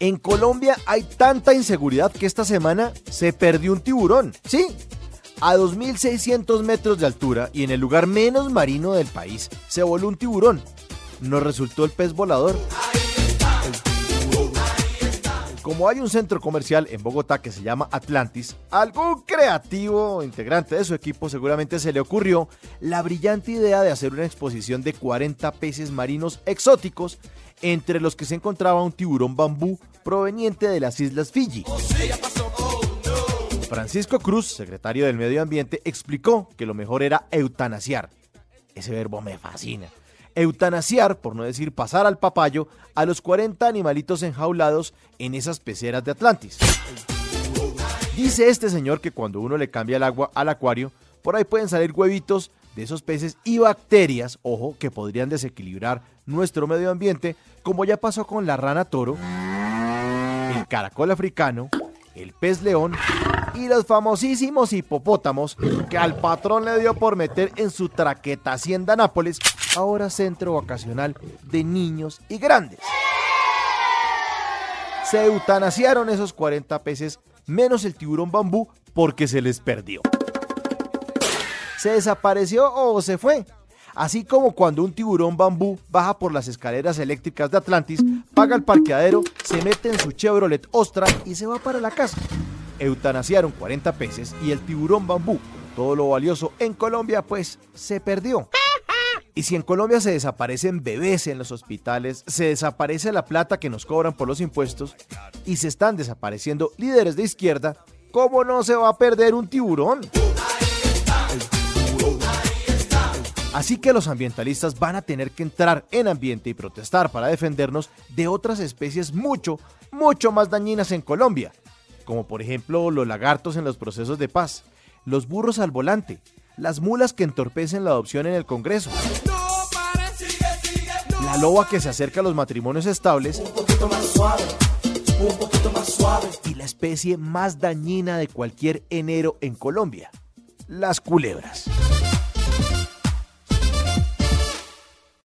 En Colombia hay tanta inseguridad que esta semana se perdió un tiburón. Sí, a 2.600 metros de altura y en el lugar menos marino del país se voló un tiburón. Nos resultó el pez volador. Como hay un centro comercial en Bogotá que se llama Atlantis, algún creativo integrante de su equipo seguramente se le ocurrió la brillante idea de hacer una exposición de 40 peces marinos exóticos, entre los que se encontraba un tiburón bambú proveniente de las islas Fiji. Francisco Cruz, secretario del Medio Ambiente, explicó que lo mejor era eutanasiar. Ese verbo me fascina eutanasiar, por no decir pasar al papayo, a los 40 animalitos enjaulados en esas peceras de Atlantis. Dice este señor que cuando uno le cambia el agua al acuario, por ahí pueden salir huevitos de esos peces y bacterias, ojo, que podrían desequilibrar nuestro medio ambiente, como ya pasó con la rana toro, el caracol africano, el pez león y los famosísimos hipopótamos que al patrón le dio por meter en su traqueta Hacienda Nápoles, ahora centro vacacional de niños y grandes. Se eutanasiaron esos 40 peces menos el tiburón bambú porque se les perdió. ¿Se desapareció o se fue? Así como cuando un tiburón bambú baja por las escaleras eléctricas de Atlantis, paga el parqueadero, se mete en su Chevrolet Ostra y se va para la casa. Eutanasiaron 40 peces y el tiburón bambú, todo lo valioso en Colombia, pues se perdió. Y si en Colombia se desaparecen bebés en los hospitales, se desaparece la plata que nos cobran por los impuestos y se están desapareciendo líderes de izquierda, ¿cómo no se va a perder un tiburón? Así que los ambientalistas van a tener que entrar en ambiente y protestar para defendernos de otras especies mucho, mucho más dañinas en Colombia, como por ejemplo los lagartos en los procesos de paz, los burros al volante, las mulas que entorpecen la adopción en el Congreso, la loba que se acerca a los matrimonios estables y la especie más dañina de cualquier enero en Colombia, las culebras.